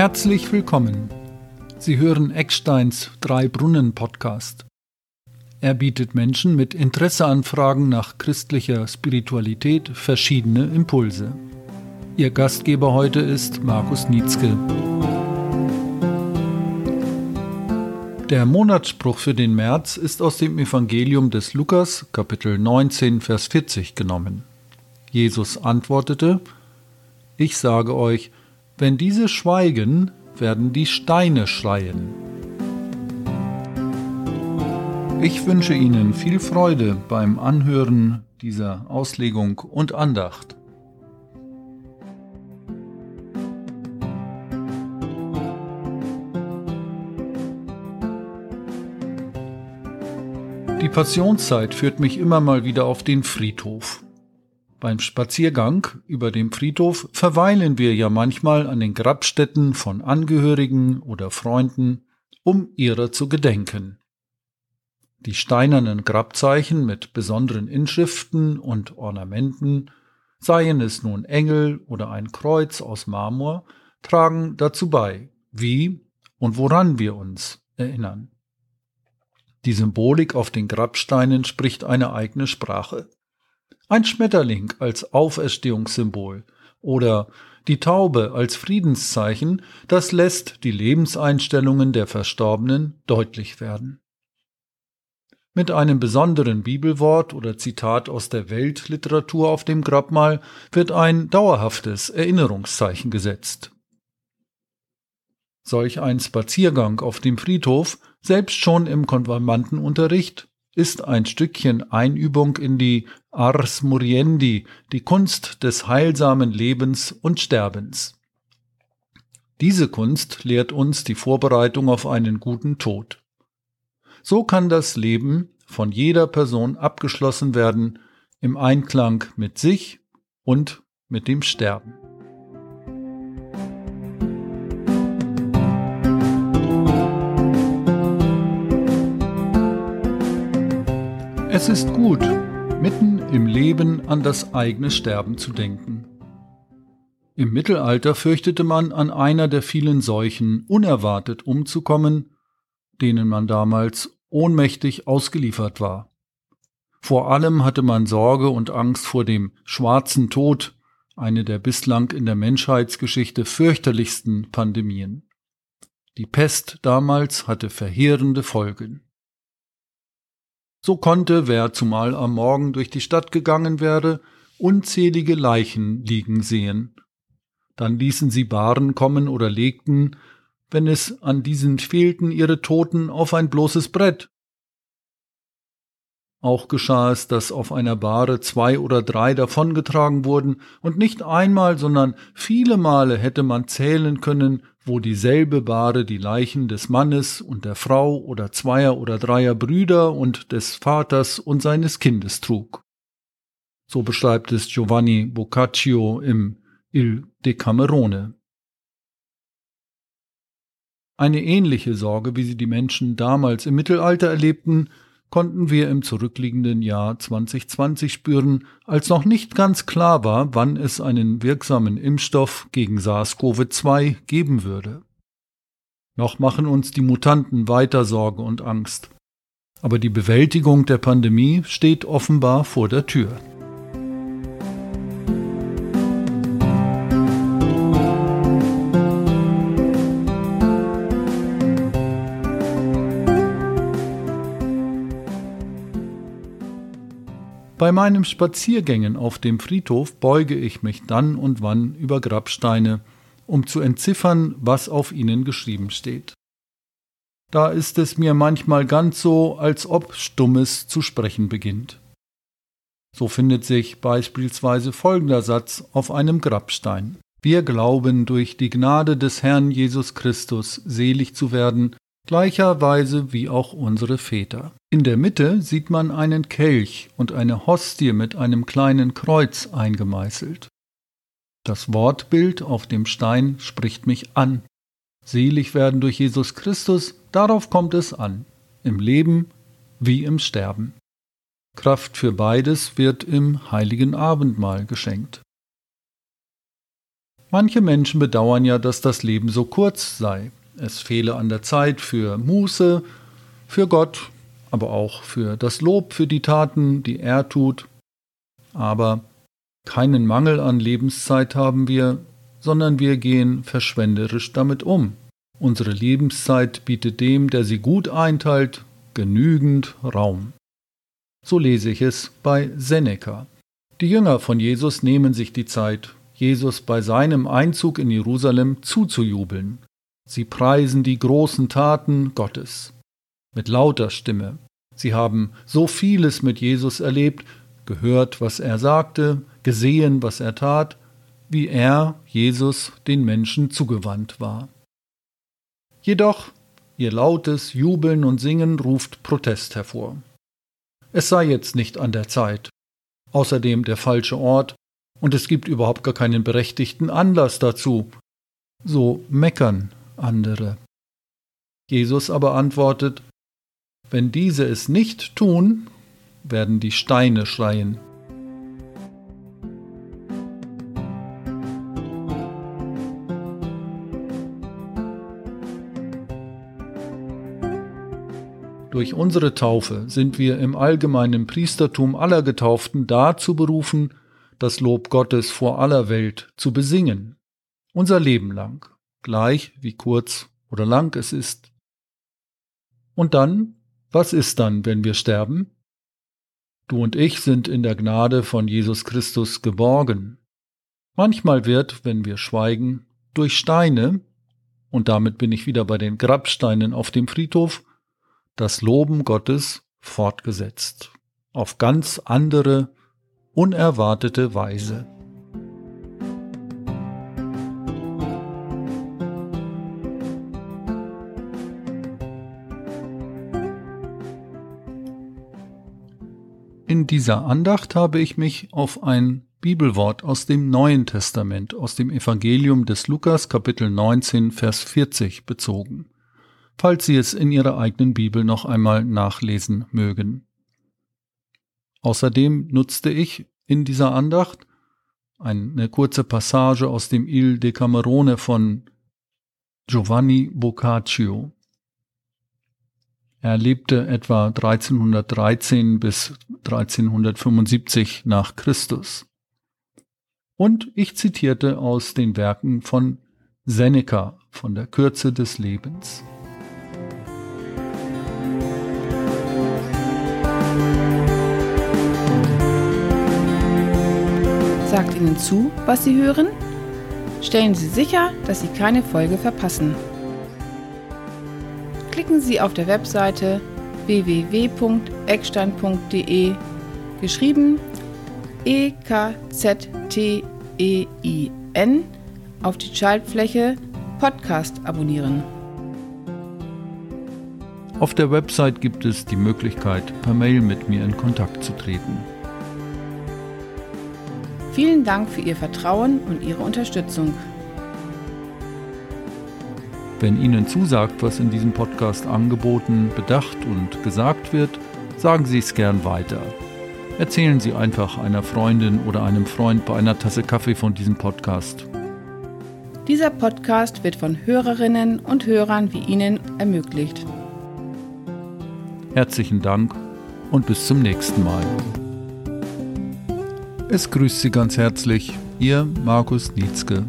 Herzlich willkommen. Sie hören Ecksteins Drei Brunnen Podcast. Er bietet Menschen mit Interesse an Fragen nach christlicher Spiritualität verschiedene Impulse. Ihr Gastgeber heute ist Markus Nietzsche. Der Monatsspruch für den März ist aus dem Evangelium des Lukas, Kapitel 19, Vers 40 genommen. Jesus antwortete: Ich sage euch, wenn diese schweigen, werden die Steine schreien. Ich wünsche Ihnen viel Freude beim Anhören dieser Auslegung und Andacht. Passionszeit führt mich immer mal wieder auf den Friedhof. Beim Spaziergang über dem Friedhof verweilen wir ja manchmal an den Grabstätten von Angehörigen oder Freunden, um ihrer zu gedenken. Die steinernen Grabzeichen mit besonderen Inschriften und Ornamenten, seien es nun Engel oder ein Kreuz aus Marmor, tragen dazu bei, wie und woran wir uns erinnern. Die Symbolik auf den Grabsteinen spricht eine eigene Sprache ein Schmetterling als Auferstehungssymbol oder die Taube als Friedenszeichen, das lässt die Lebenseinstellungen der Verstorbenen deutlich werden. Mit einem besonderen Bibelwort oder Zitat aus der Weltliteratur auf dem Grabmal wird ein dauerhaftes Erinnerungszeichen gesetzt. Solch ein Spaziergang auf dem Friedhof, selbst schon im Konfirmandenunterricht, ist ein Stückchen Einübung in die Ars Muriendi, die Kunst des heilsamen Lebens und Sterbens. Diese Kunst lehrt uns die Vorbereitung auf einen guten Tod. So kann das Leben von jeder Person abgeschlossen werden im Einklang mit sich und mit dem Sterben. Es ist gut, mitten im Leben an das eigene Sterben zu denken. Im Mittelalter fürchtete man, an einer der vielen Seuchen unerwartet umzukommen, denen man damals ohnmächtig ausgeliefert war. Vor allem hatte man Sorge und Angst vor dem schwarzen Tod, eine der bislang in der Menschheitsgeschichte fürchterlichsten Pandemien. Die Pest damals hatte verheerende Folgen. So konnte, wer zumal am Morgen durch die Stadt gegangen wäre, unzählige Leichen liegen sehen. Dann ließen sie Baren kommen oder legten, wenn es an diesen fehlten, ihre Toten auf ein bloßes Brett. Auch geschah es, dass auf einer Bahre zwei oder drei davongetragen wurden, und nicht einmal, sondern viele Male hätte man zählen können, wo dieselbe Bahre die Leichen des Mannes und der Frau oder zweier oder dreier Brüder und des Vaters und seines Kindes trug. So beschreibt es Giovanni Boccaccio im Il Decamerone. Eine ähnliche Sorge, wie sie die Menschen damals im Mittelalter erlebten, konnten wir im zurückliegenden Jahr 2020 spüren, als noch nicht ganz klar war, wann es einen wirksamen Impfstoff gegen SARS-CoV-2 geben würde. Noch machen uns die Mutanten weiter Sorge und Angst. Aber die Bewältigung der Pandemie steht offenbar vor der Tür. Bei meinen Spaziergängen auf dem Friedhof beuge ich mich dann und wann über Grabsteine, um zu entziffern, was auf ihnen geschrieben steht. Da ist es mir manchmal ganz so, als ob Stummes zu sprechen beginnt. So findet sich beispielsweise folgender Satz auf einem Grabstein. Wir glauben durch die Gnade des Herrn Jesus Christus selig zu werden, gleicherweise wie auch unsere Väter. In der Mitte sieht man einen Kelch und eine Hostie mit einem kleinen Kreuz eingemeißelt. Das Wortbild auf dem Stein spricht mich an. Selig werden durch Jesus Christus, darauf kommt es an, im Leben wie im Sterben. Kraft für beides wird im heiligen Abendmahl geschenkt. Manche Menschen bedauern ja, dass das Leben so kurz sei. Es fehle an der Zeit für Muße, für Gott, aber auch für das Lob für die Taten, die er tut. Aber keinen Mangel an Lebenszeit haben wir, sondern wir gehen verschwenderisch damit um. Unsere Lebenszeit bietet dem, der sie gut einteilt, genügend Raum. So lese ich es bei Seneca. Die Jünger von Jesus nehmen sich die Zeit, Jesus bei seinem Einzug in Jerusalem zuzujubeln. Sie preisen die großen Taten Gottes mit lauter Stimme. Sie haben so vieles mit Jesus erlebt, gehört, was er sagte, gesehen, was er tat, wie er, Jesus, den Menschen zugewandt war. Jedoch ihr lautes Jubeln und Singen ruft Protest hervor. Es sei jetzt nicht an der Zeit, außerdem der falsche Ort, und es gibt überhaupt gar keinen berechtigten Anlass dazu. So meckern andere. Jesus aber antwortet, wenn diese es nicht tun, werden die Steine schreien. Durch unsere Taufe sind wir im allgemeinen Priestertum aller Getauften dazu berufen, das Lob Gottes vor aller Welt zu besingen, unser Leben lang, gleich wie kurz oder lang es ist. Und dann, was ist dann, wenn wir sterben? Du und ich sind in der Gnade von Jesus Christus geborgen. Manchmal wird, wenn wir schweigen, durch Steine, und damit bin ich wieder bei den Grabsteinen auf dem Friedhof, das Loben Gottes fortgesetzt, auf ganz andere, unerwartete Weise. In dieser Andacht habe ich mich auf ein Bibelwort aus dem Neuen Testament, aus dem Evangelium des Lukas Kapitel 19, Vers 40 bezogen falls Sie es in Ihrer eigenen Bibel noch einmal nachlesen mögen. Außerdem nutzte ich in dieser Andacht eine kurze Passage aus dem Il Decamerone von Giovanni Boccaccio. Er lebte etwa 1313 bis 1375 nach Christus. Und ich zitierte aus den Werken von Seneca von der Kürze des Lebens. sagt Ihnen zu, was Sie hören? Stellen Sie sicher, dass Sie keine Folge verpassen. Klicken Sie auf der Webseite www.eckstein.de geschrieben E K Z T E I N auf die Schaltfläche Podcast abonnieren. Auf der Website gibt es die Möglichkeit, per Mail mit mir in Kontakt zu treten. Vielen Dank für Ihr Vertrauen und Ihre Unterstützung. Wenn Ihnen zusagt, was in diesem Podcast angeboten, bedacht und gesagt wird, sagen Sie es gern weiter. Erzählen Sie einfach einer Freundin oder einem Freund bei einer Tasse Kaffee von diesem Podcast. Dieser Podcast wird von Hörerinnen und Hörern wie Ihnen ermöglicht. Herzlichen Dank und bis zum nächsten Mal. Es grüßt Sie ganz herzlich, Ihr Markus Nietzke.